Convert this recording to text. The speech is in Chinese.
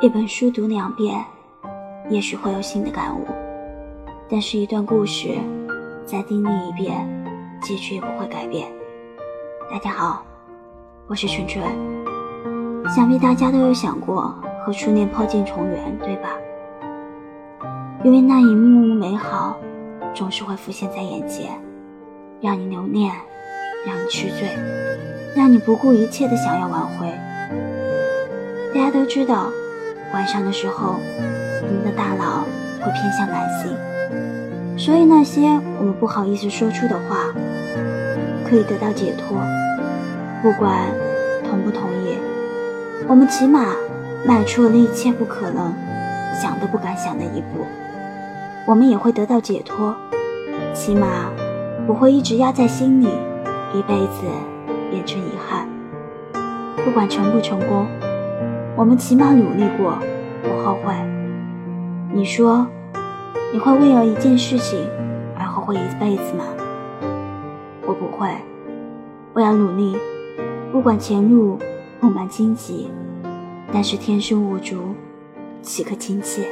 一本书读两遍，也许会有新的感悟；但是，一段故事再听你一遍，结局也不会改变。大家好，我是纯纯。想必大家都有想过和初恋破镜重圆，对吧？因为那一幕幕美好，总是会浮现在眼前，让你留恋，让你痴醉，让你不顾一切的想要挽回。大家都知道。晚上的时候，我们的大脑会偏向感性，所以那些我们不好意思说出的话，可以得到解脱。不管同不同意，我们起码迈出了那一切不可能、想都不敢想的一步，我们也会得到解脱。起码不会一直压在心里，一辈子变成遗憾。不管成不成功。我们起码努力过，不后悔。你说，你会为了一件事情而后悔一辈子吗？我不会。我要努力，不管前路布满荆棘，但是天生无足，岂可轻弃？